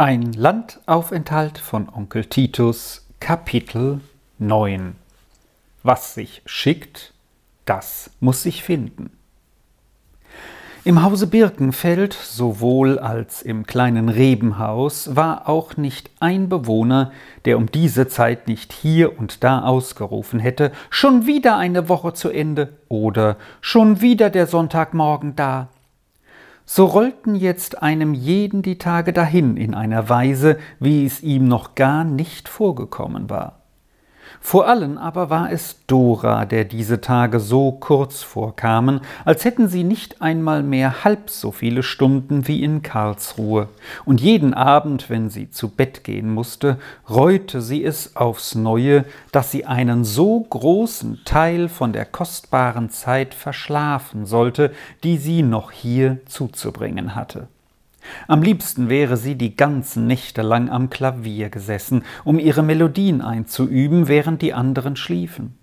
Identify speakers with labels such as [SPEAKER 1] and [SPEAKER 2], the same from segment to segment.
[SPEAKER 1] Ein Landaufenthalt von Onkel Titus Kapitel 9 Was sich schickt, das muss sich finden. Im Hause Birkenfeld, sowohl als im kleinen Rebenhaus, war auch nicht ein Bewohner, der um diese Zeit nicht hier und da ausgerufen hätte, schon wieder eine Woche zu Ende oder schon wieder der Sonntagmorgen da so rollten jetzt einem jeden die Tage dahin in einer Weise, wie es ihm noch gar nicht vorgekommen war. Vor allen aber war es Dora, der diese Tage so kurz vorkamen, als hätten sie nicht einmal mehr halb so viele Stunden wie in Karlsruhe, und jeden Abend, wenn sie zu Bett gehen musste, reute sie es aufs neue, dass sie einen so großen Teil von der kostbaren Zeit verschlafen sollte, die sie noch hier zuzubringen hatte. Am liebsten wäre sie die ganzen Nächte lang am Klavier gesessen, um ihre Melodien einzuüben, während die anderen schliefen.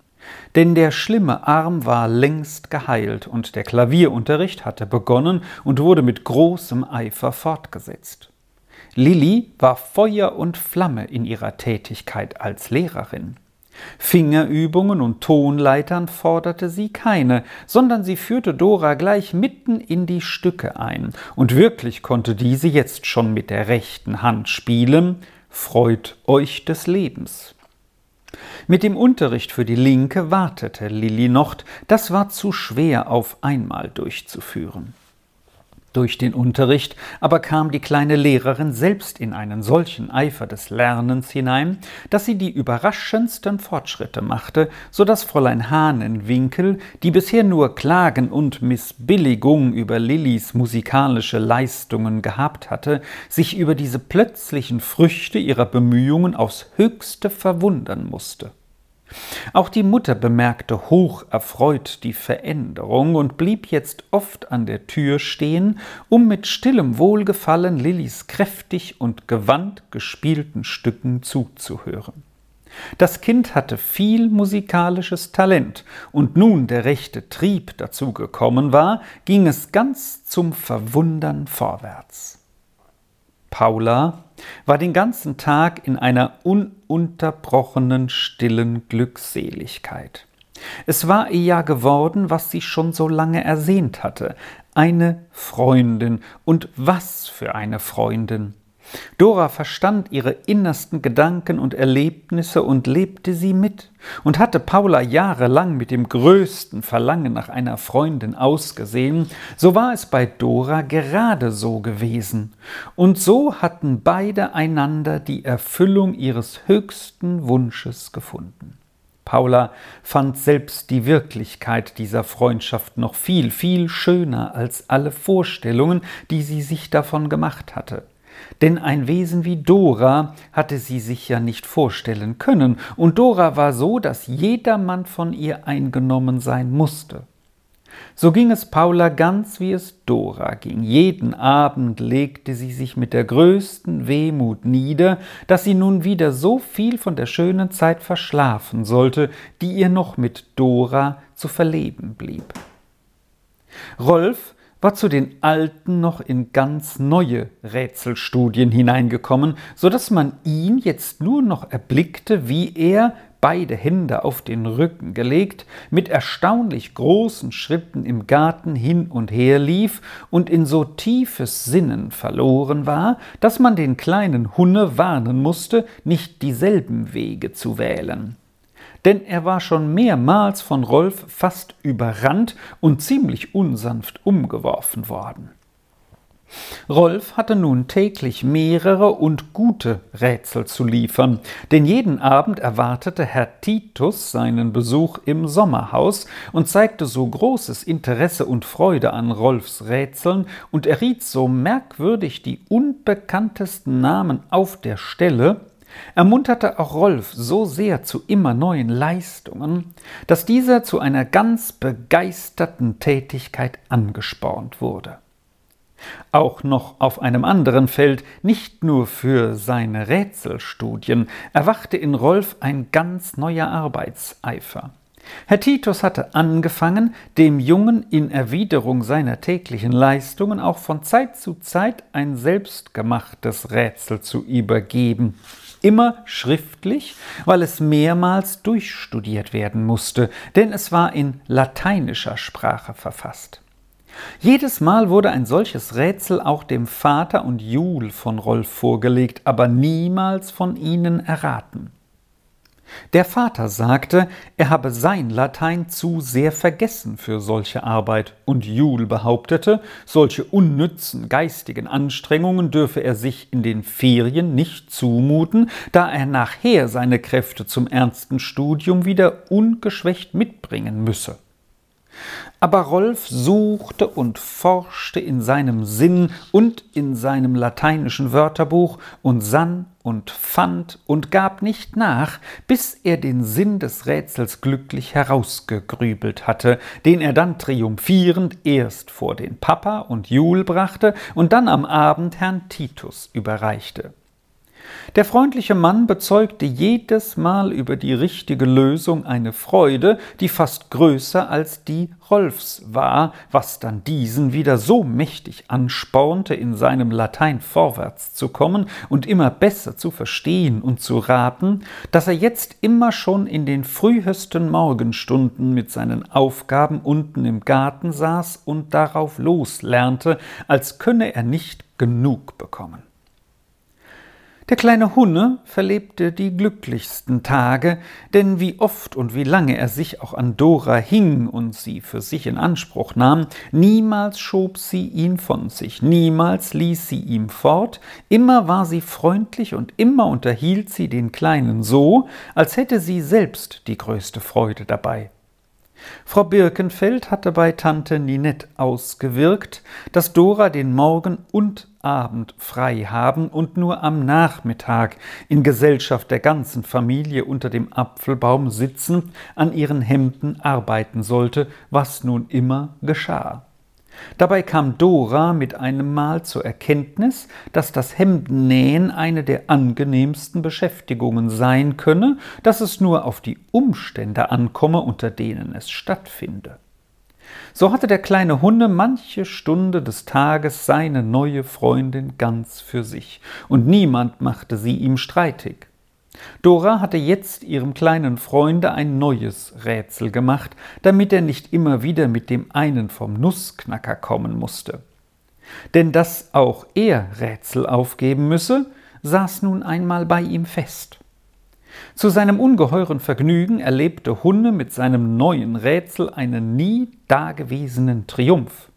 [SPEAKER 1] Denn der schlimme Arm war längst geheilt und der Klavierunterricht hatte begonnen und wurde mit großem Eifer fortgesetzt. Lilli war Feuer und Flamme in ihrer Tätigkeit als Lehrerin. Fingerübungen und Tonleitern forderte sie keine, sondern sie führte Dora gleich mitten in die Stücke ein, und wirklich konnte diese jetzt schon mit der rechten Hand spielen, freut euch des Lebens. Mit dem Unterricht für die Linke wartete Lilli noch, das war zu schwer auf einmal durchzuführen. Durch den Unterricht aber kam die kleine Lehrerin selbst in einen solchen Eifer des Lernens hinein, dass sie die überraschendsten Fortschritte machte, so dass Fräulein Hahnenwinkel, die bisher nur Klagen und Missbilligung über Lillis musikalische Leistungen gehabt hatte, sich über diese plötzlichen Früchte ihrer Bemühungen aufs höchste verwundern musste. Auch die Mutter bemerkte hoch erfreut die Veränderung und blieb jetzt oft an der Tür stehen, um mit stillem Wohlgefallen Lillis kräftig und gewandt gespielten Stücken zuzuhören. Das Kind hatte viel musikalisches Talent, und nun der rechte Trieb dazu gekommen war, ging es ganz zum Verwundern vorwärts. Paula war den ganzen Tag in einer ununterbrochenen stillen Glückseligkeit. Es war ihr ja geworden, was sie schon so lange ersehnt hatte, eine Freundin, und was für eine Freundin. Dora verstand ihre innersten Gedanken und Erlebnisse und lebte sie mit, und hatte Paula jahrelang mit dem größten Verlangen nach einer Freundin ausgesehen, so war es bei Dora gerade so gewesen, und so hatten beide einander die Erfüllung ihres höchsten Wunsches gefunden. Paula fand selbst die Wirklichkeit dieser Freundschaft noch viel, viel schöner als alle Vorstellungen, die sie sich davon gemacht hatte. Denn ein Wesen wie Dora hatte sie sich ja nicht vorstellen können, und Dora war so, dass jedermann von ihr eingenommen sein musste. So ging es Paula ganz wie es Dora ging. Jeden Abend legte sie sich mit der größten Wehmut nieder, dass sie nun wieder so viel von der schönen Zeit verschlafen sollte, die ihr noch mit Dora zu verleben blieb. Rolf war zu den alten noch in ganz neue Rätselstudien hineingekommen, so dass man ihn jetzt nur noch erblickte, wie er, beide Hände auf den Rücken gelegt, mit erstaunlich großen Schritten im Garten hin und her lief und in so tiefes Sinnen verloren war, dass man den kleinen Hunne warnen musste, nicht dieselben Wege zu wählen denn er war schon mehrmals von Rolf fast überrannt und ziemlich unsanft umgeworfen worden. Rolf hatte nun täglich mehrere und gute Rätsel zu liefern, denn jeden Abend erwartete Herr Titus seinen Besuch im Sommerhaus und zeigte so großes Interesse und Freude an Rolfs Rätseln und erriet so merkwürdig die unbekanntesten Namen auf der Stelle, ermunterte auch Rolf so sehr zu immer neuen Leistungen, dass dieser zu einer ganz begeisterten Tätigkeit angespornt wurde. Auch noch auf einem anderen Feld, nicht nur für seine Rätselstudien, erwachte in Rolf ein ganz neuer Arbeitseifer. Herr Titus hatte angefangen, dem Jungen in Erwiderung seiner täglichen Leistungen auch von Zeit zu Zeit ein selbstgemachtes Rätsel zu übergeben. Immer schriftlich, weil es mehrmals durchstudiert werden musste, denn es war in lateinischer Sprache verfasst. Jedes Mal wurde ein solches Rätsel auch dem Vater und Jul von Rolf vorgelegt, aber niemals von ihnen erraten. Der Vater sagte, er habe sein Latein zu sehr vergessen für solche Arbeit, und Jul behauptete, solche unnützen geistigen Anstrengungen dürfe er sich in den Ferien nicht zumuten, da er nachher seine Kräfte zum ernsten Studium wieder ungeschwächt mitbringen müsse. Aber Rolf suchte und forschte in seinem Sinn und in seinem lateinischen Wörterbuch und sann und fand und gab nicht nach, bis er den Sinn des Rätsels glücklich herausgegrübelt hatte, den er dann triumphierend erst vor den Papa und Jul brachte und dann am Abend Herrn Titus überreichte. Der freundliche Mann bezeugte jedes Mal über die richtige Lösung eine Freude, die fast größer als die Rolfs war, was dann diesen wieder so mächtig anspornte, in seinem Latein vorwärts zu kommen und immer besser zu verstehen und zu raten, dass er jetzt immer schon in den frühesten Morgenstunden mit seinen Aufgaben unten im Garten saß und darauf loslernte, als könne er nicht genug bekommen. Der kleine Hunne verlebte die glücklichsten Tage, denn wie oft und wie lange er sich auch an Dora hing und sie für sich in Anspruch nahm, niemals schob sie ihn von sich, niemals ließ sie ihm fort, immer war sie freundlich und immer unterhielt sie den Kleinen so, als hätte sie selbst die größte Freude dabei. Frau Birkenfeld hatte bei Tante Ninette ausgewirkt, dass Dora den Morgen und Abend frei haben und nur am Nachmittag in Gesellschaft der ganzen Familie unter dem Apfelbaum sitzend an ihren Hemden arbeiten sollte, was nun immer geschah. Dabei kam Dora mit einem Mal zur Erkenntnis, dass das Hemdennähen eine der angenehmsten Beschäftigungen sein könne, dass es nur auf die Umstände ankomme, unter denen es stattfinde. So hatte der kleine Hunde manche Stunde des Tages seine neue Freundin ganz für sich, und niemand machte sie ihm streitig. Dora hatte jetzt ihrem kleinen Freunde ein neues Rätsel gemacht, damit er nicht immer wieder mit dem einen vom Nussknacker kommen musste. Denn dass auch er Rätsel aufgeben müsse, saß nun einmal bei ihm fest. Zu seinem ungeheuren Vergnügen erlebte Hunne mit seinem neuen Rätsel einen nie dagewesenen Triumph.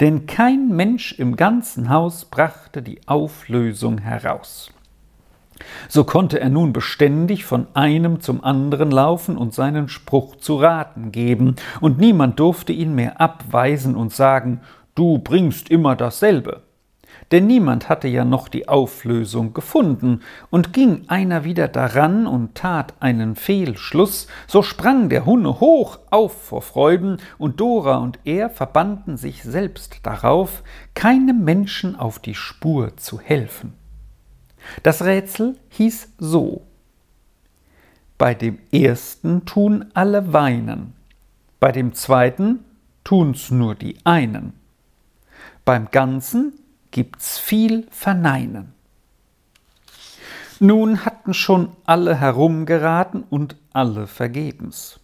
[SPEAKER 1] Denn kein Mensch im ganzen Haus brachte die Auflösung heraus. So konnte er nun beständig von einem zum anderen laufen und seinen Spruch zu raten geben, und niemand durfte ihn mehr abweisen und sagen, du bringst immer dasselbe. Denn niemand hatte ja noch die Auflösung gefunden, und ging einer wieder daran und tat einen Fehlschluss, so sprang der Hunne hoch auf vor Freuden, und Dora und er verbanden sich selbst darauf, keinem Menschen auf die Spur zu helfen. Das Rätsel hieß so. Bei dem ersten tun alle weinen, bei dem zweiten tun's nur die einen, beim Ganzen gibt's viel Verneinen. Nun hatten schon alle herumgeraten und alle vergebens.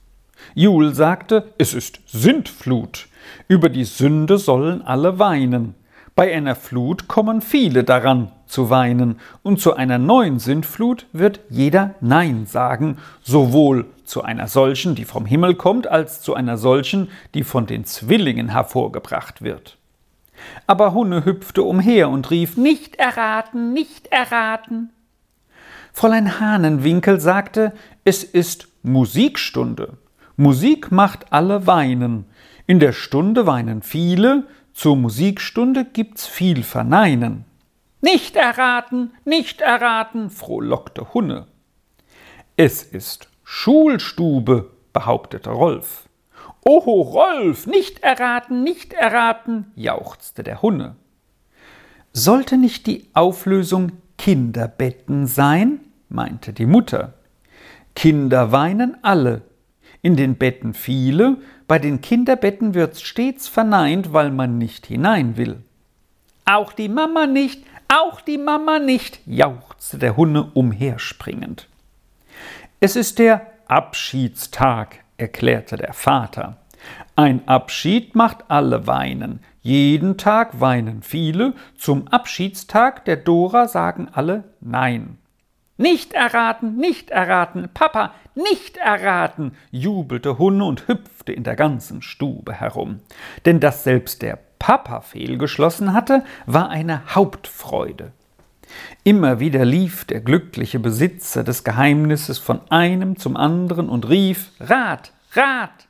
[SPEAKER 1] Jul sagte, es ist Sintflut, über die Sünde sollen alle weinen, bei einer Flut kommen viele daran zu weinen, und zu einer neuen Sintflut wird jeder Nein sagen, sowohl zu einer solchen, die vom Himmel kommt, als zu einer solchen, die von den Zwillingen hervorgebracht wird. Aber Hunne hüpfte umher und rief Nicht erraten, nicht erraten. Fräulein Hahnenwinkel sagte, es ist Musikstunde. Musik macht alle weinen. In der Stunde weinen viele, zur Musikstunde gibt's viel Verneinen. Nicht erraten, nicht erraten, frohlockte Hunne. Es ist Schulstube, behauptete Rolf. Oho, Rolf, nicht erraten, nicht erraten, jauchzte der Hunne. Sollte nicht die Auflösung Kinderbetten sein? meinte die Mutter. Kinder weinen alle. in den Betten viele, bei den Kinderbetten wird's stets verneint, weil man nicht hinein will. Auch die Mama nicht, auch die Mama nicht, jauchzte der Hunne umherspringend. Es ist der Abschiedstag, erklärte der Vater. Ein Abschied macht alle weinen. Jeden Tag weinen viele. Zum Abschiedstag der Dora sagen alle Nein. Nicht erraten, nicht erraten, Papa, nicht erraten, jubelte Hunne und hüpfte in der ganzen Stube herum. Denn dass selbst der Papa fehlgeschlossen hatte, war eine Hauptfreude. Immer wieder lief der glückliche Besitzer des Geheimnisses von einem zum anderen und rief Rat, Rat.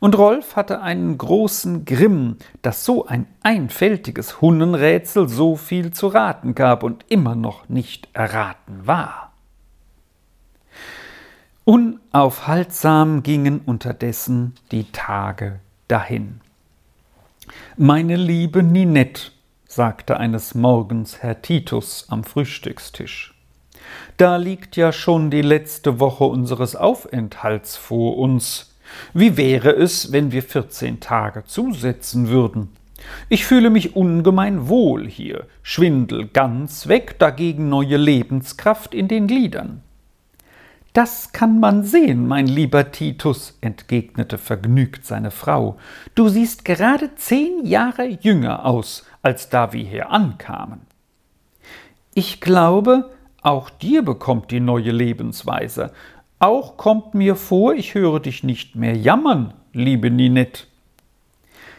[SPEAKER 1] Und Rolf hatte einen großen Grimm, dass so ein einfältiges Hunnenrätsel so viel zu raten gab und immer noch nicht erraten war. Unaufhaltsam gingen unterdessen die Tage dahin. Meine liebe Ninette, sagte eines Morgens Herr Titus am Frühstückstisch, da liegt ja schon die letzte Woche unseres Aufenthalts vor uns. Wie wäre es, wenn wir vierzehn Tage zusetzen würden? Ich fühle mich ungemein wohl hier, Schwindel ganz weg, dagegen neue Lebenskraft in den Gliedern. Das kann man sehen, mein lieber Titus, entgegnete vergnügt seine Frau. Du siehst gerade zehn Jahre jünger aus, als da wir hier ankamen. Ich glaube, auch dir bekommt die neue Lebensweise. Auch kommt mir vor, ich höre dich nicht mehr jammern, liebe Ninette.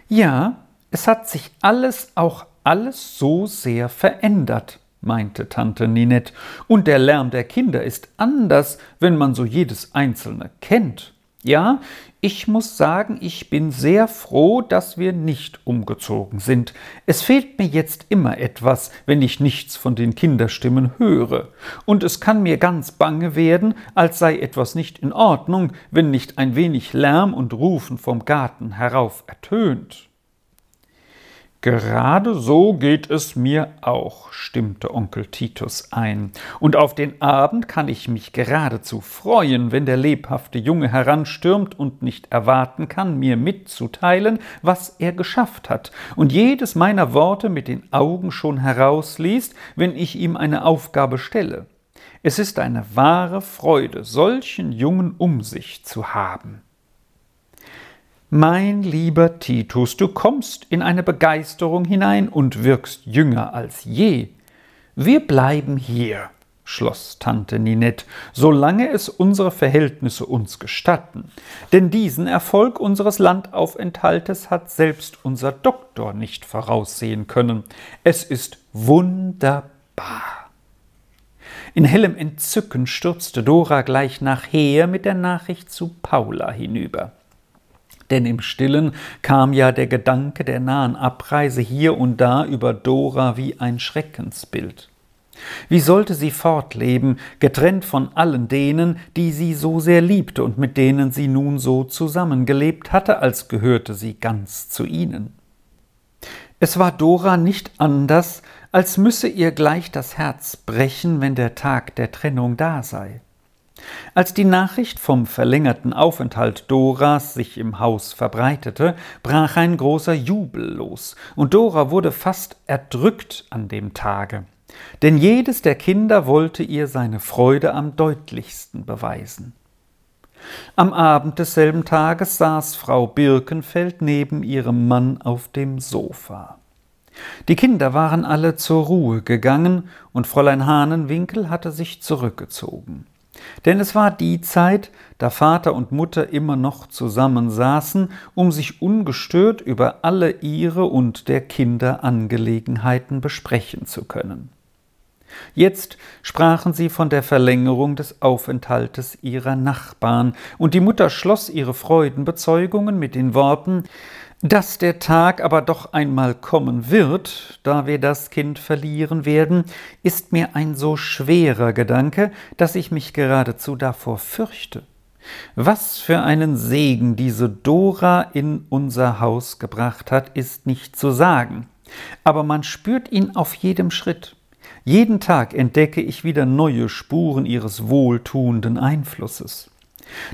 [SPEAKER 1] Ja, es hat sich alles, auch alles so sehr verändert, meinte Tante Ninette, und der Lärm der Kinder ist anders, wenn man so jedes einzelne kennt. Ja, ich muss sagen, ich bin sehr froh, dass wir nicht umgezogen sind. Es fehlt mir jetzt immer etwas, wenn ich nichts von den Kinderstimmen höre. Und es kann mir ganz bange werden, als sei etwas nicht in Ordnung, wenn nicht ein wenig Lärm und Rufen vom Garten herauf ertönt. Gerade so geht es mir auch, stimmte Onkel Titus ein, und auf den Abend kann ich mich geradezu freuen, wenn der lebhafte Junge heranstürmt und nicht erwarten kann, mir mitzuteilen, was er geschafft hat, und jedes meiner Worte mit den Augen schon herausliest, wenn ich ihm eine Aufgabe stelle. Es ist eine wahre Freude, solchen Jungen um sich zu haben. Mein lieber Titus, du kommst in eine Begeisterung hinein und wirkst jünger als je. Wir bleiben hier, schloss Tante Ninette, solange es unsere Verhältnisse uns gestatten. Denn diesen Erfolg unseres Landaufenthaltes hat selbst unser Doktor nicht voraussehen können. Es ist wunderbar. In hellem Entzücken stürzte Dora gleich nachher mit der Nachricht zu Paula hinüber denn im stillen kam ja der Gedanke der nahen Abreise hier und da über Dora wie ein Schreckensbild. Wie sollte sie fortleben, getrennt von allen denen, die sie so sehr liebte und mit denen sie nun so zusammengelebt hatte, als gehörte sie ganz zu ihnen? Es war Dora nicht anders, als müsse ihr gleich das Herz brechen, wenn der Tag der Trennung da sei. Als die Nachricht vom verlängerten Aufenthalt Doras sich im Haus verbreitete, brach ein großer Jubel los, und Dora wurde fast erdrückt an dem Tage. Denn jedes der Kinder wollte ihr seine Freude am deutlichsten beweisen. Am Abend desselben Tages saß Frau Birkenfeld neben ihrem Mann auf dem Sofa. Die Kinder waren alle zur Ruhe gegangen, und Fräulein Hahnenwinkel hatte sich zurückgezogen. Denn es war die Zeit, da Vater und Mutter immer noch zusammensaßen, um sich ungestört über alle ihre und der Kinder Angelegenheiten besprechen zu können. Jetzt sprachen sie von der Verlängerung des Aufenthaltes ihrer Nachbarn, und die Mutter schloss ihre Freudenbezeugungen mit den Worten dass der Tag aber doch einmal kommen wird, da wir das Kind verlieren werden, ist mir ein so schwerer Gedanke, dass ich mich geradezu davor fürchte. Was für einen Segen diese Dora in unser Haus gebracht hat, ist nicht zu sagen, aber man spürt ihn auf jedem Schritt. Jeden Tag entdecke ich wieder neue Spuren ihres wohltuenden Einflusses.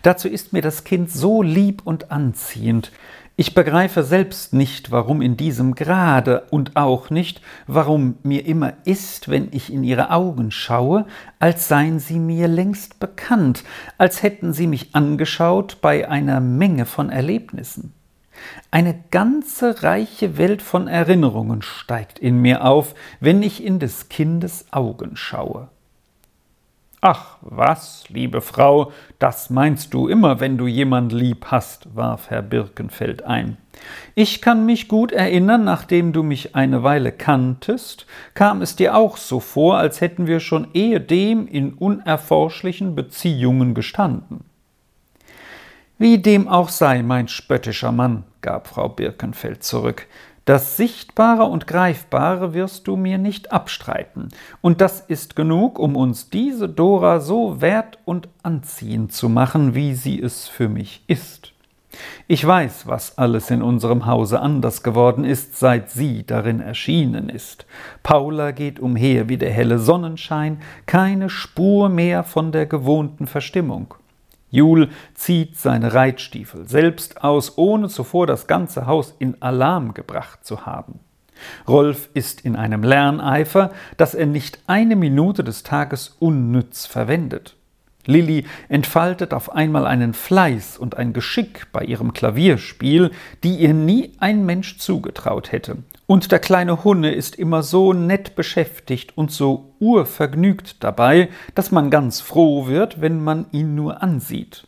[SPEAKER 1] Dazu ist mir das Kind so lieb und anziehend. Ich begreife selbst nicht, warum in diesem Grade und auch nicht, warum mir immer ist, wenn ich in ihre Augen schaue, als seien sie mir längst bekannt, als hätten sie mich angeschaut bei einer Menge von Erlebnissen. Eine ganze reiche Welt von Erinnerungen steigt in mir auf, wenn ich in des Kindes Augen schaue. Ach, was, liebe Frau, das meinst du immer, wenn du jemand lieb hast, warf Herr Birkenfeld ein. Ich kann mich gut erinnern, nachdem du mich eine Weile kanntest, kam es dir auch so vor, als hätten wir schon ehedem in unerforschlichen Beziehungen gestanden. Wie dem auch sei, mein spöttischer Mann, gab Frau Birkenfeld zurück, das Sichtbare und Greifbare wirst du mir nicht abstreiten, und das ist genug, um uns diese Dora so wert und anziehend zu machen, wie sie es für mich ist. Ich weiß, was alles in unserem Hause anders geworden ist, seit sie darin erschienen ist. Paula geht umher wie der helle Sonnenschein, keine Spur mehr von der gewohnten Verstimmung. Jul zieht seine Reitstiefel selbst aus, ohne zuvor das ganze Haus in Alarm gebracht zu haben. Rolf ist in einem Lerneifer, dass er nicht eine Minute des Tages unnütz verwendet. Lilli entfaltet auf einmal einen Fleiß und ein Geschick bei ihrem Klavierspiel, die ihr nie ein Mensch zugetraut hätte. Und der kleine Hunne ist immer so nett beschäftigt und so urvergnügt dabei, dass man ganz froh wird, wenn man ihn nur ansieht.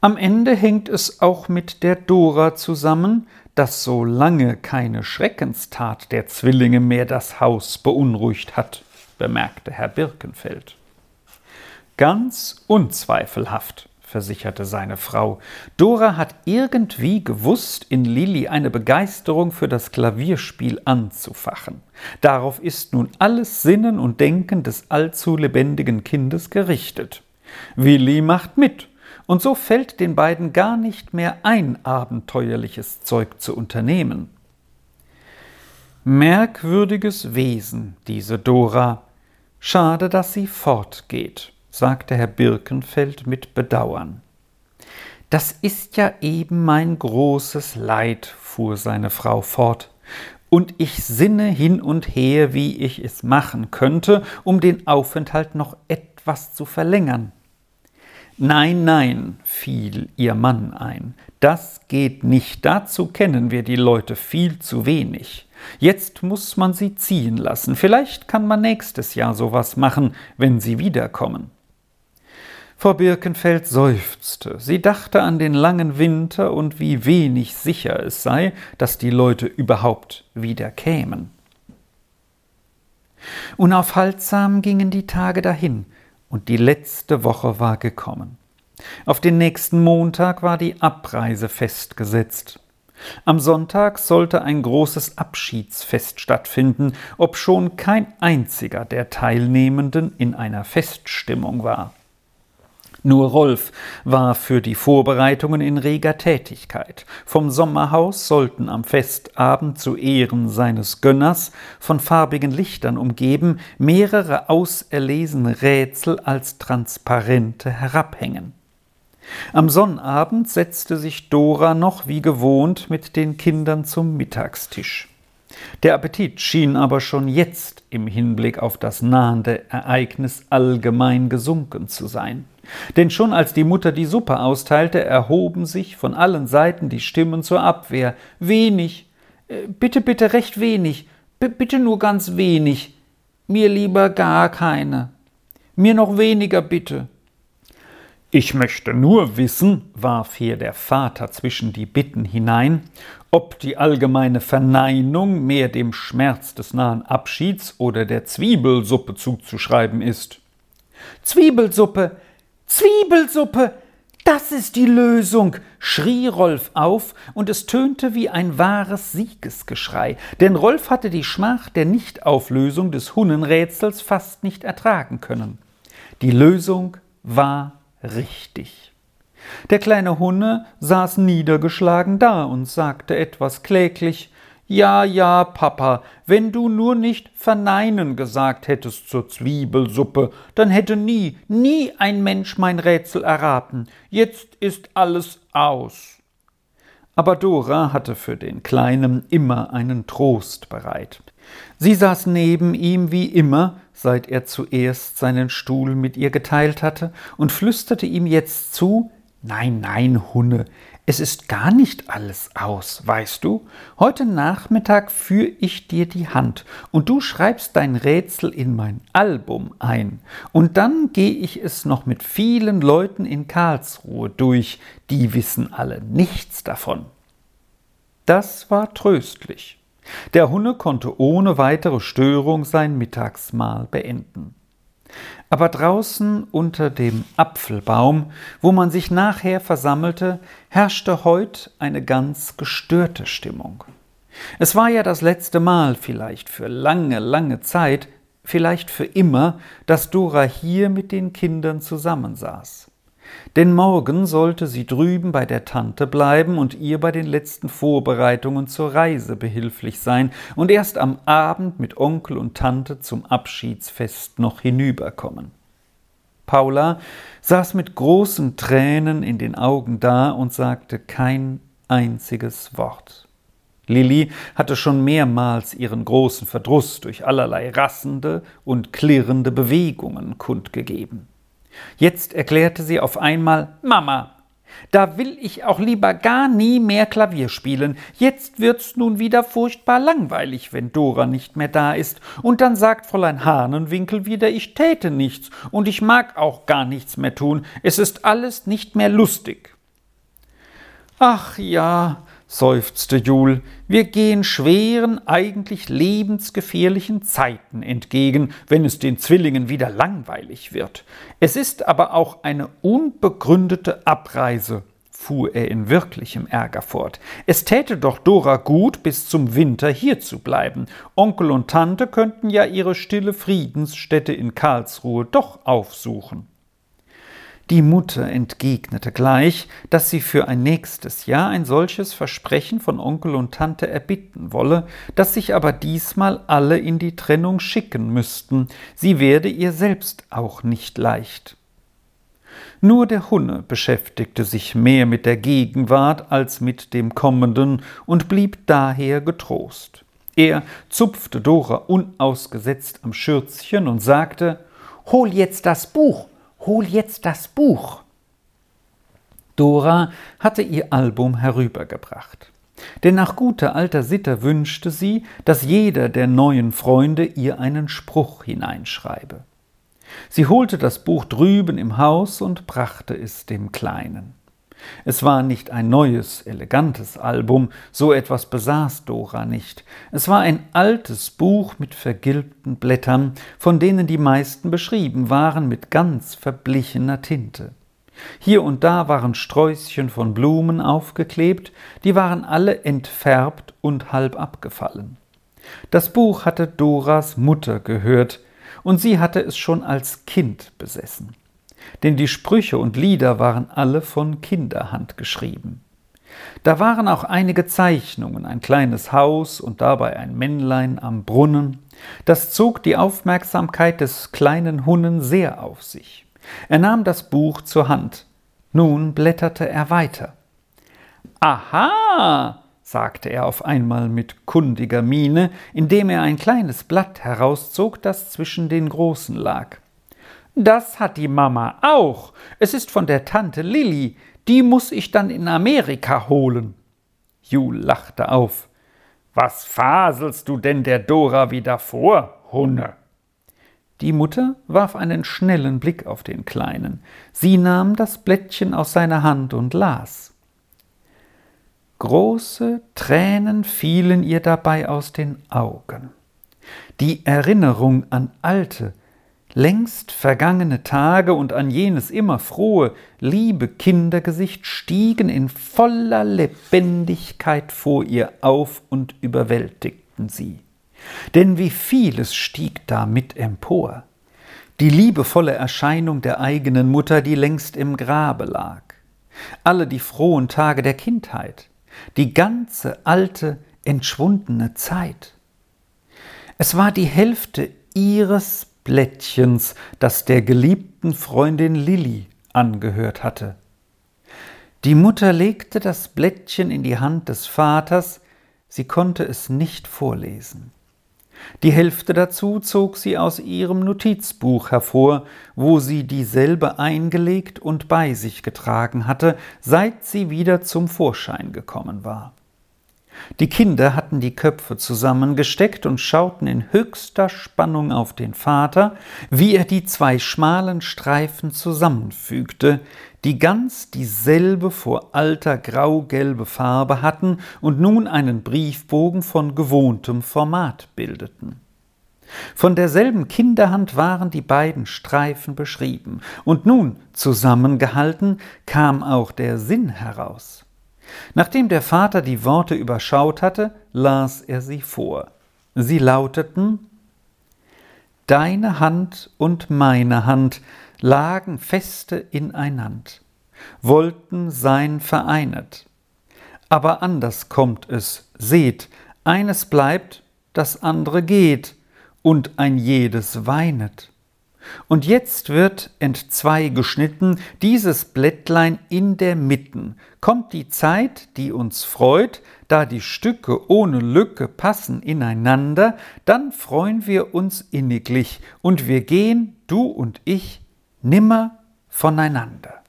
[SPEAKER 1] Am Ende hängt es auch mit der Dora zusammen, dass so lange keine Schreckenstat der Zwillinge mehr das Haus beunruhigt hat, bemerkte Herr Birkenfeld. Ganz unzweifelhaft, versicherte seine Frau. Dora hat irgendwie gewusst, in Lilli eine Begeisterung für das Klavierspiel anzufachen. Darauf ist nun alles Sinnen und Denken des allzu lebendigen Kindes gerichtet. Willi macht mit, und so fällt den beiden gar nicht mehr ein, abenteuerliches Zeug zu unternehmen. Merkwürdiges Wesen, diese Dora. Schade, dass sie fortgeht sagte Herr Birkenfeld mit Bedauern. Das ist ja eben mein großes Leid, fuhr seine Frau fort, und ich sinne hin und her, wie ich es machen könnte, um den Aufenthalt noch etwas zu verlängern. Nein, nein, fiel ihr Mann ein, das geht nicht, dazu kennen wir die Leute viel zu wenig. Jetzt muss man sie ziehen lassen, vielleicht kann man nächstes Jahr sowas machen, wenn sie wiederkommen. Frau Birkenfeld seufzte. Sie dachte an den langen Winter und wie wenig sicher es sei, dass die Leute überhaupt wieder kämen. Unaufhaltsam gingen die Tage dahin, und die letzte Woche war gekommen. Auf den nächsten Montag war die Abreise festgesetzt. Am Sonntag sollte ein großes Abschiedsfest stattfinden, obschon kein einziger der Teilnehmenden in einer Feststimmung war. Nur Rolf war für die Vorbereitungen in reger Tätigkeit. Vom Sommerhaus sollten am Festabend zu Ehren seines Gönners, von farbigen Lichtern umgeben, mehrere auserlesene Rätsel als Transparente herabhängen. Am Sonnabend setzte sich Dora noch wie gewohnt mit den Kindern zum Mittagstisch. Der Appetit schien aber schon jetzt im Hinblick auf das nahende Ereignis allgemein gesunken zu sein. Denn schon als die Mutter die Suppe austeilte, erhoben sich von allen Seiten die Stimmen zur Abwehr. Wenig, äh, bitte, bitte recht wenig, B bitte nur ganz wenig, mir lieber gar keine, mir noch weniger bitte. Ich möchte nur wissen, warf hier der Vater zwischen die Bitten hinein, ob die allgemeine Verneinung mehr dem Schmerz des nahen Abschieds oder der Zwiebelsuppe zuzuschreiben ist. Zwiebelsuppe, Zwiebelsuppe! Das ist die Lösung! schrie Rolf auf, und es tönte wie ein wahres Siegesgeschrei, denn Rolf hatte die Schmach der Nichtauflösung des Hunnenrätsels fast nicht ertragen können. Die Lösung war richtig. Der kleine Hunne saß niedergeschlagen da und sagte etwas kläglich Ja, ja, Papa, wenn du nur nicht verneinen gesagt hättest zur Zwiebelsuppe, dann hätte nie, nie ein Mensch mein Rätsel erraten. Jetzt ist alles aus. Aber Dora hatte für den Kleinen immer einen Trost bereit. Sie saß neben ihm wie immer, seit er zuerst seinen Stuhl mit ihr geteilt hatte, und flüsterte ihm jetzt zu Nein, nein, Hunne, es ist gar nicht alles aus, weißt du? Heute Nachmittag führ ich dir die Hand und du schreibst dein Rätsel in mein Album ein. Und dann gehe ich es noch mit vielen Leuten in Karlsruhe durch, die wissen alle nichts davon. Das war tröstlich. Der Hunne konnte ohne weitere Störung sein Mittagsmahl beenden. Aber draußen unter dem Apfelbaum, wo man sich nachher versammelte, herrschte heut eine ganz gestörte Stimmung. Es war ja das letzte Mal, vielleicht für lange, lange Zeit, vielleicht für immer, dass Dora hier mit den Kindern zusammensaß denn morgen sollte sie drüben bei der Tante bleiben und ihr bei den letzten Vorbereitungen zur Reise behilflich sein und erst am Abend mit Onkel und Tante zum Abschiedsfest noch hinüberkommen. Paula saß mit großen Tränen in den Augen da und sagte kein einziges Wort. Lilli hatte schon mehrmals ihren großen Verdruss durch allerlei rassende und klirrende Bewegungen kundgegeben. Jetzt erklärte sie auf einmal Mama, da will ich auch lieber gar nie mehr Klavier spielen. Jetzt wird's nun wieder furchtbar langweilig, wenn Dora nicht mehr da ist. Und dann sagt Fräulein Hahnenwinkel wieder, ich täte nichts und ich mag auch gar nichts mehr tun. Es ist alles nicht mehr lustig. Ach ja, seufzte Jul, wir gehen schweren, eigentlich lebensgefährlichen Zeiten entgegen, wenn es den Zwillingen wieder langweilig wird. Es ist aber auch eine unbegründete Abreise, fuhr er in wirklichem Ärger fort. Es täte doch Dora gut, bis zum Winter hier zu bleiben. Onkel und Tante könnten ja ihre stille Friedensstätte in Karlsruhe doch aufsuchen. Die Mutter entgegnete gleich, dass sie für ein nächstes Jahr ein solches Versprechen von Onkel und Tante erbitten wolle, dass sich aber diesmal alle in die Trennung schicken müssten, sie werde ihr selbst auch nicht leicht. Nur der Hunne beschäftigte sich mehr mit der Gegenwart als mit dem Kommenden und blieb daher getrost. Er zupfte Dora unausgesetzt am Schürzchen und sagte Hol jetzt das Buch, hol jetzt das Buch. Dora hatte ihr Album herübergebracht. Denn nach guter alter Sitte wünschte sie, dass jeder der neuen Freunde ihr einen Spruch hineinschreibe. Sie holte das Buch drüben im Haus und brachte es dem Kleinen. Es war nicht ein neues, elegantes Album, so etwas besaß Dora nicht. Es war ein altes Buch mit vergilbten Blättern, von denen die meisten beschrieben waren mit ganz verblichener Tinte. Hier und da waren Sträußchen von Blumen aufgeklebt, die waren alle entfärbt und halb abgefallen. Das Buch hatte Doras Mutter gehört, und sie hatte es schon als Kind besessen denn die Sprüche und Lieder waren alle von Kinderhand geschrieben. Da waren auch einige Zeichnungen, ein kleines Haus und dabei ein Männlein am Brunnen. Das zog die Aufmerksamkeit des kleinen Hunnen sehr auf sich. Er nahm das Buch zur Hand. Nun blätterte er weiter. Aha, sagte er auf einmal mit kundiger Miene, indem er ein kleines Blatt herauszog, das zwischen den großen lag. Das hat die Mama auch. Es ist von der Tante Lilli. Die muss ich dann in Amerika holen. Jul lachte auf. Was faselst du denn der Dora wieder vor, Hunne? Die Mutter warf einen schnellen Blick auf den Kleinen. Sie nahm das Blättchen aus seiner Hand und las. Große Tränen fielen ihr dabei aus den Augen. Die Erinnerung an alte, Längst vergangene Tage und an jenes immer frohe, liebe Kindergesicht stiegen in voller Lebendigkeit vor ihr auf und überwältigten sie. Denn wie vieles stieg da mit empor. Die liebevolle Erscheinung der eigenen Mutter, die längst im Grabe lag. Alle die frohen Tage der Kindheit. Die ganze alte, entschwundene Zeit. Es war die Hälfte ihres Blättchens, das der geliebten Freundin Lilli angehört hatte. Die Mutter legte das Blättchen in die Hand des Vaters, sie konnte es nicht vorlesen. Die Hälfte dazu zog sie aus ihrem Notizbuch hervor, wo sie dieselbe eingelegt und bei sich getragen hatte, seit sie wieder zum Vorschein gekommen war. Die Kinder hatten die Köpfe zusammengesteckt und schauten in höchster Spannung auf den Vater, wie er die zwei schmalen Streifen zusammenfügte, die ganz dieselbe vor alter graugelbe Farbe hatten und nun einen Briefbogen von gewohntem Format bildeten. Von derselben Kinderhand waren die beiden Streifen beschrieben, und nun, zusammengehalten, kam auch der Sinn heraus. Nachdem der Vater die Worte überschaut hatte, las er sie vor. Sie lauteten Deine Hand und meine Hand lagen feste ineinand, wollten sein vereinet. Aber anders kommt es, seht, eines bleibt, das andere geht, und ein jedes weinet. Und jetzt wird entzwei geschnitten dieses Blättlein in der Mitten. Kommt die Zeit, die uns freut, da die Stücke ohne Lücke passen ineinander, dann freuen wir uns inniglich und wir gehen, du und ich, nimmer voneinander.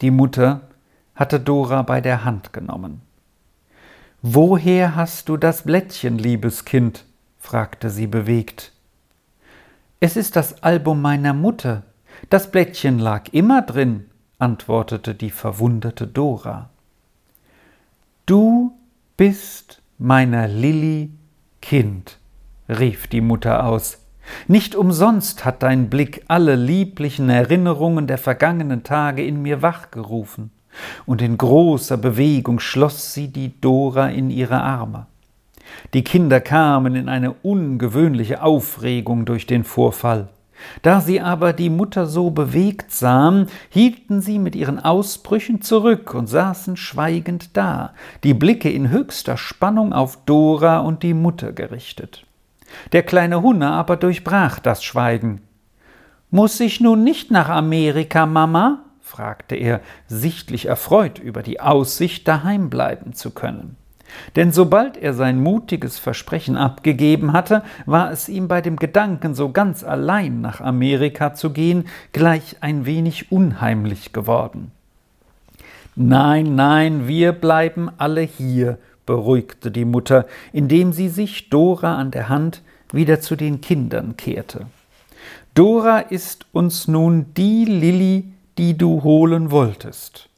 [SPEAKER 1] Die Mutter hatte Dora bei der Hand genommen. Woher hast du das Blättchen, liebes Kind? fragte sie bewegt. Es ist das Album meiner Mutter. Das Blättchen lag immer drin, antwortete die verwunderte Dora. Du bist meiner Lilli Kind, rief die Mutter aus. Nicht umsonst hat dein Blick alle lieblichen Erinnerungen der vergangenen Tage in mir wachgerufen, und in großer Bewegung schloss sie die Dora in ihre Arme. Die Kinder kamen in eine ungewöhnliche Aufregung durch den Vorfall. Da sie aber die Mutter so bewegt sahen, hielten sie mit ihren Ausbrüchen zurück und saßen schweigend da, die Blicke in höchster Spannung auf Dora und die Mutter gerichtet. Der kleine Hunne aber durchbrach das Schweigen. Muß ich nun nicht nach Amerika, Mama? fragte er, sichtlich erfreut über die Aussicht, daheim bleiben zu können. Denn sobald er sein mutiges Versprechen abgegeben hatte, war es ihm bei dem Gedanken, so ganz allein nach Amerika zu gehen, gleich ein wenig unheimlich geworden. Nein, nein, wir bleiben alle hier, beruhigte die Mutter, indem sie sich Dora an der Hand wieder zu den Kindern kehrte. Dora ist uns nun die Lilli, die du holen wolltest.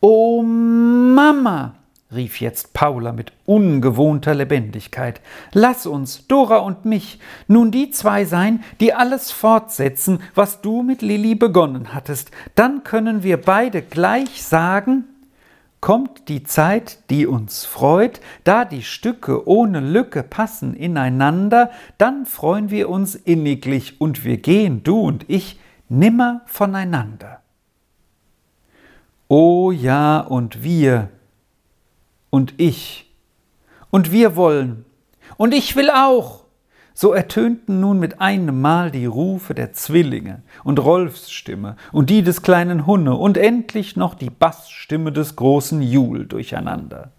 [SPEAKER 1] O Mama, rief jetzt Paula mit ungewohnter Lebendigkeit. Lass uns, Dora und mich, nun die zwei sein, die alles fortsetzen, was du mit Lilli begonnen hattest. Dann können wir beide gleich sagen, kommt die Zeit, die uns freut, da die Stücke ohne Lücke passen ineinander, dann freuen wir uns inniglich und wir gehen, du und ich, nimmer voneinander. O ja und wir, und ich. Und wir wollen. Und ich will auch. So ertönten nun mit einem Mal die Rufe der Zwillinge und Rolfs Stimme und die des kleinen Hunne und endlich noch die Bassstimme des großen Jul durcheinander.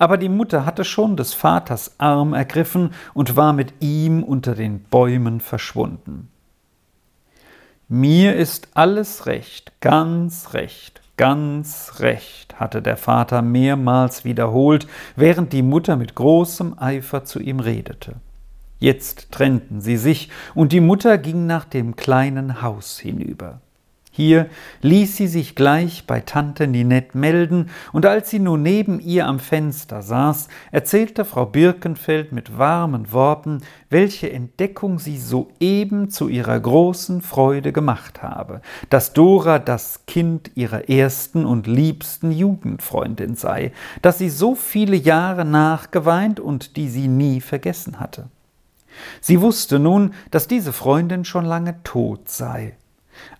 [SPEAKER 1] Aber die Mutter hatte schon des Vaters Arm ergriffen und war mit ihm unter den Bäumen verschwunden. Mir ist alles recht, ganz recht, Ganz recht, hatte der Vater mehrmals wiederholt, während die Mutter mit großem Eifer zu ihm redete. Jetzt trennten sie sich, und die Mutter ging nach dem kleinen Haus hinüber. Hier ließ sie sich gleich bei Tante Ninette melden, und als sie nun neben ihr am Fenster saß, erzählte Frau Birkenfeld mit warmen Worten, welche Entdeckung sie soeben zu ihrer großen Freude gemacht habe, dass Dora das Kind ihrer ersten und liebsten Jugendfreundin sei, dass sie so viele Jahre nachgeweint und die sie nie vergessen hatte. Sie wusste nun, dass diese Freundin schon lange tot sei.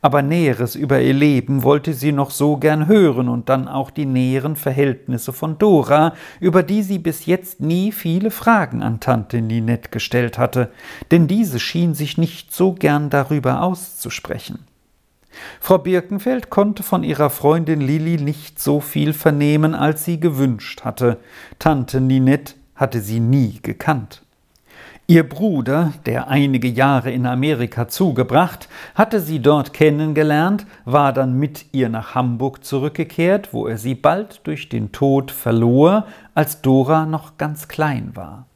[SPEAKER 1] Aber Näheres über ihr Leben wollte sie noch so gern hören und dann auch die näheren Verhältnisse von Dora, über die sie bis jetzt nie viele Fragen an Tante Ninette gestellt hatte, denn diese schien sich nicht so gern darüber auszusprechen. Frau Birkenfeld konnte von ihrer Freundin Lilli nicht so viel vernehmen, als sie gewünscht hatte. Tante Ninette hatte sie nie gekannt. Ihr Bruder, der einige Jahre in Amerika zugebracht, hatte sie dort kennengelernt, war dann mit ihr nach Hamburg zurückgekehrt, wo er sie bald durch den Tod verlor, als Dora noch ganz klein war.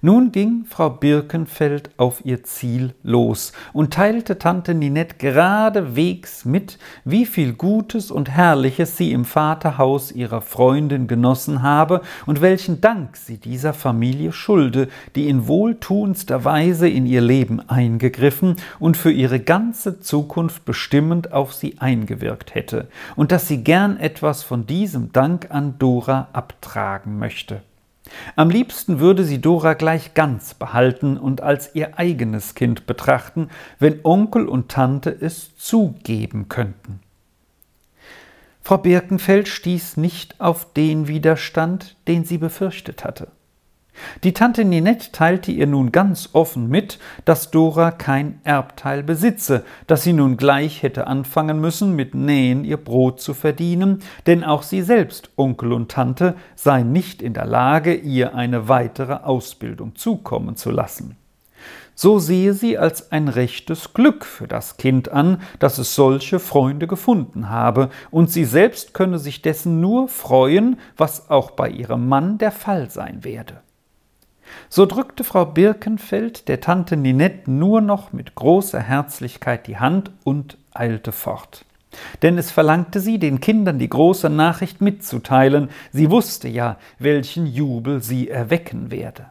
[SPEAKER 1] Nun ging Frau Birkenfeld auf ihr Ziel los und teilte Tante Ninette geradewegs mit, wie viel Gutes und Herrliches sie im Vaterhaus ihrer Freundin genossen habe und welchen Dank sie dieser Familie schulde, die in wohltuendster Weise in ihr Leben eingegriffen und für ihre ganze Zukunft bestimmend auf sie eingewirkt hätte, und dass sie gern etwas von diesem Dank an Dora abtragen möchte. Am liebsten würde sie Dora gleich ganz behalten und als ihr eigenes Kind betrachten, wenn Onkel und Tante es zugeben könnten. Frau Birkenfeld stieß nicht auf den Widerstand, den sie befürchtet hatte. Die Tante Ninette teilte ihr nun ganz offen mit, dass Dora kein Erbteil besitze, dass sie nun gleich hätte anfangen müssen, mit Nähen ihr Brot zu verdienen, denn auch sie selbst, Onkel und Tante, seien nicht in der Lage, ihr eine weitere Ausbildung zukommen zu lassen. So sehe sie als ein rechtes Glück für das Kind an, dass es solche Freunde gefunden habe, und sie selbst könne sich dessen nur freuen, was auch bei ihrem Mann der Fall sein werde. So drückte Frau Birkenfeld der Tante Ninette nur noch mit großer Herzlichkeit die Hand und eilte fort. Denn es verlangte sie, den Kindern die große Nachricht mitzuteilen, sie wusste ja, welchen Jubel sie erwecken werde.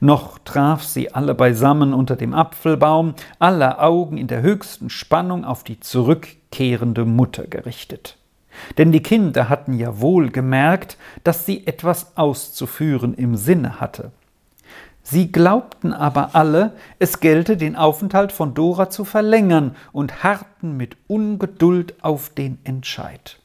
[SPEAKER 1] Noch traf sie alle beisammen unter dem Apfelbaum, aller Augen in der höchsten Spannung auf die zurückkehrende Mutter gerichtet. Denn die Kinder hatten ja wohl gemerkt, dass sie etwas auszuführen im Sinne hatte. Sie glaubten aber alle, es gelte den Aufenthalt von Dora zu verlängern und harrten mit Ungeduld auf den Entscheid.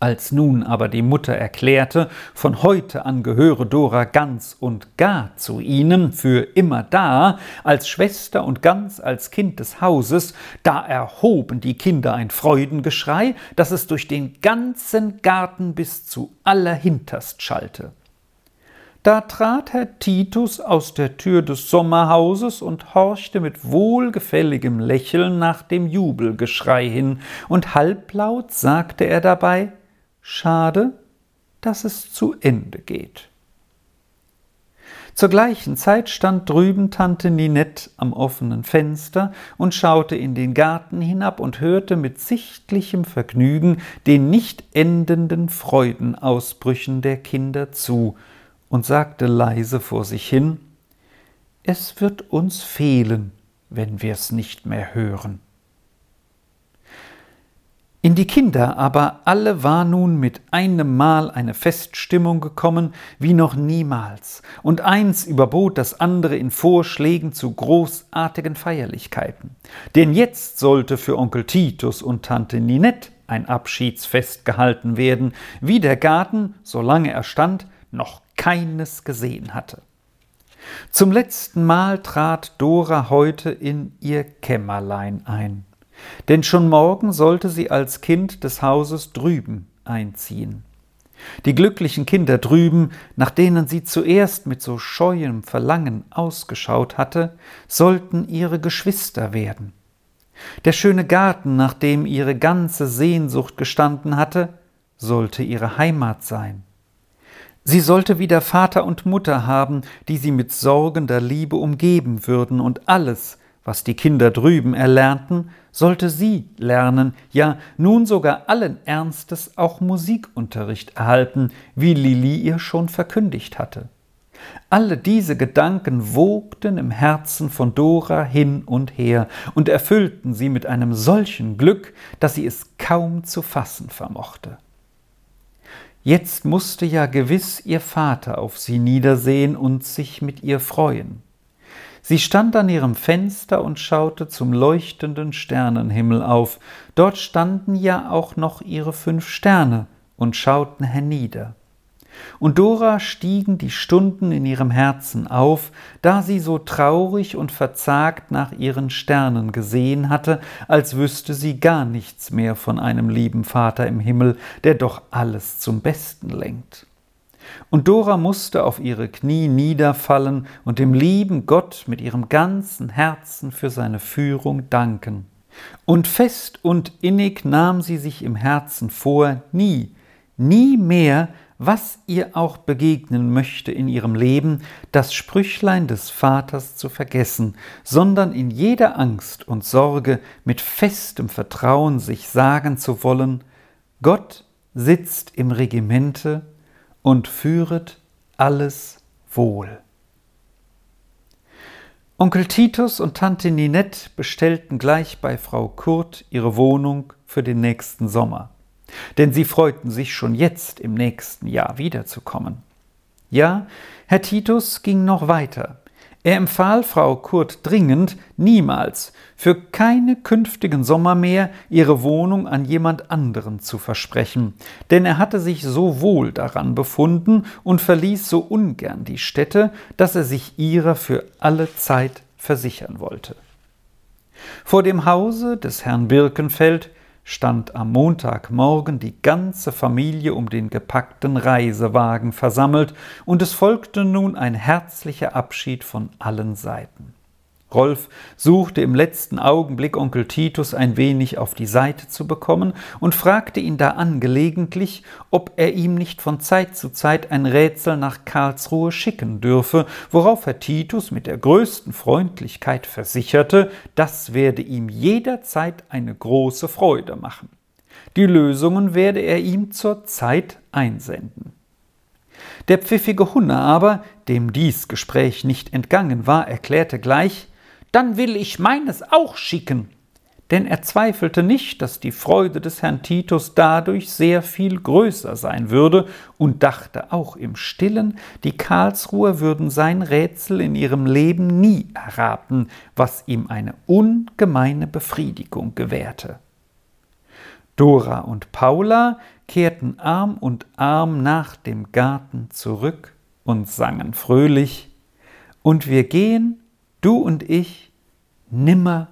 [SPEAKER 1] Als nun aber die Mutter erklärte, von heute an gehöre Dora ganz und gar zu ihnen, für immer da, als Schwester und ganz als Kind des Hauses, da erhoben die Kinder ein Freudengeschrei, dass es durch den ganzen Garten bis zu allerhinterst schallte. Da trat Herr Titus aus der Tür des Sommerhauses und horchte mit wohlgefälligem Lächeln nach dem Jubelgeschrei hin, und halblaut sagte er dabei Schade, dass es zu Ende geht. Zur gleichen Zeit stand drüben Tante Ninette am offenen Fenster und schaute in den Garten hinab und hörte mit sichtlichem Vergnügen den nicht endenden Freudenausbrüchen der Kinder zu und sagte leise vor sich hin Es wird uns fehlen, wenn wir's nicht mehr hören. In die Kinder aber alle war nun mit einem Mal eine Feststimmung gekommen wie noch niemals, und eins überbot das andere in Vorschlägen zu großartigen Feierlichkeiten. Denn jetzt sollte für Onkel Titus und Tante Ninette ein Abschiedsfest gehalten werden, wie der Garten, solange er stand, noch keines gesehen hatte. Zum letzten Mal trat Dora heute in ihr Kämmerlein ein denn schon morgen sollte sie als Kind des Hauses drüben einziehen. Die glücklichen Kinder drüben, nach denen sie zuerst mit so scheuem Verlangen ausgeschaut hatte, sollten ihre Geschwister werden. Der schöne Garten, nach dem ihre ganze Sehnsucht gestanden hatte, sollte ihre Heimat sein. Sie sollte wieder Vater und Mutter haben, die sie mit sorgender Liebe umgeben würden, und alles, was die Kinder drüben erlernten, sollte sie lernen, ja nun sogar allen Ernstes auch Musikunterricht erhalten, wie Lili ihr schon verkündigt hatte. Alle diese Gedanken wogten im Herzen von Dora hin und her und erfüllten sie mit einem solchen Glück, dass sie es kaum zu fassen vermochte. Jetzt musste ja gewiss ihr Vater auf sie niedersehen und sich mit ihr freuen. Sie stand an ihrem Fenster und schaute zum leuchtenden Sternenhimmel auf. Dort standen ja auch noch ihre fünf Sterne und schauten hernieder. Und Dora stiegen die Stunden in ihrem Herzen auf, da sie so traurig und verzagt nach ihren Sternen gesehen hatte, als wüsste sie gar nichts mehr von einem lieben Vater im Himmel, der doch alles zum Besten lenkt. Und Dora musste auf ihre Knie niederfallen und dem lieben Gott mit ihrem ganzen Herzen für seine Führung danken. Und fest und innig nahm sie sich im Herzen vor, nie, nie mehr was ihr auch begegnen möchte in ihrem Leben, das Sprüchlein des Vaters zu vergessen, sondern in jeder Angst und Sorge mit festem Vertrauen sich sagen zu wollen, Gott sitzt im Regimente und führet alles wohl. Onkel Titus und Tante Ninette bestellten gleich bei Frau Kurt ihre Wohnung für den nächsten Sommer denn sie freuten sich schon jetzt im nächsten Jahr wiederzukommen. Ja, Herr Titus ging noch weiter. Er empfahl Frau Kurt dringend, niemals, für keine künftigen Sommer mehr, ihre Wohnung an jemand anderen zu versprechen, denn er hatte sich so wohl daran befunden und verließ so ungern die Stätte, dass er sich ihrer für alle Zeit versichern wollte. Vor dem Hause des Herrn Birkenfeld stand am Montagmorgen die ganze Familie um den gepackten Reisewagen versammelt, und es folgte nun ein herzlicher Abschied von allen Seiten. Rolf suchte im letzten Augenblick Onkel Titus ein wenig auf die Seite zu bekommen und fragte ihn da angelegentlich, ob er ihm nicht von Zeit zu Zeit ein Rätsel nach Karlsruhe schicken dürfe, worauf Herr Titus mit der größten Freundlichkeit versicherte, das werde ihm jederzeit eine große Freude machen. Die Lösungen werde er ihm zur Zeit einsenden. Der pfiffige Hunne aber, dem dies Gespräch nicht entgangen war, erklärte gleich, dann will ich meines auch schicken. Denn er zweifelte nicht, dass die Freude des Herrn Titus dadurch sehr viel größer sein würde und dachte auch im stillen, die Karlsruher würden sein Rätsel in ihrem Leben nie erraten, was ihm eine ungemeine Befriedigung gewährte. Dora und Paula kehrten Arm und Arm nach dem Garten zurück und sangen fröhlich, und wir gehen du und ich nimmer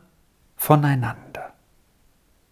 [SPEAKER 1] voneinander.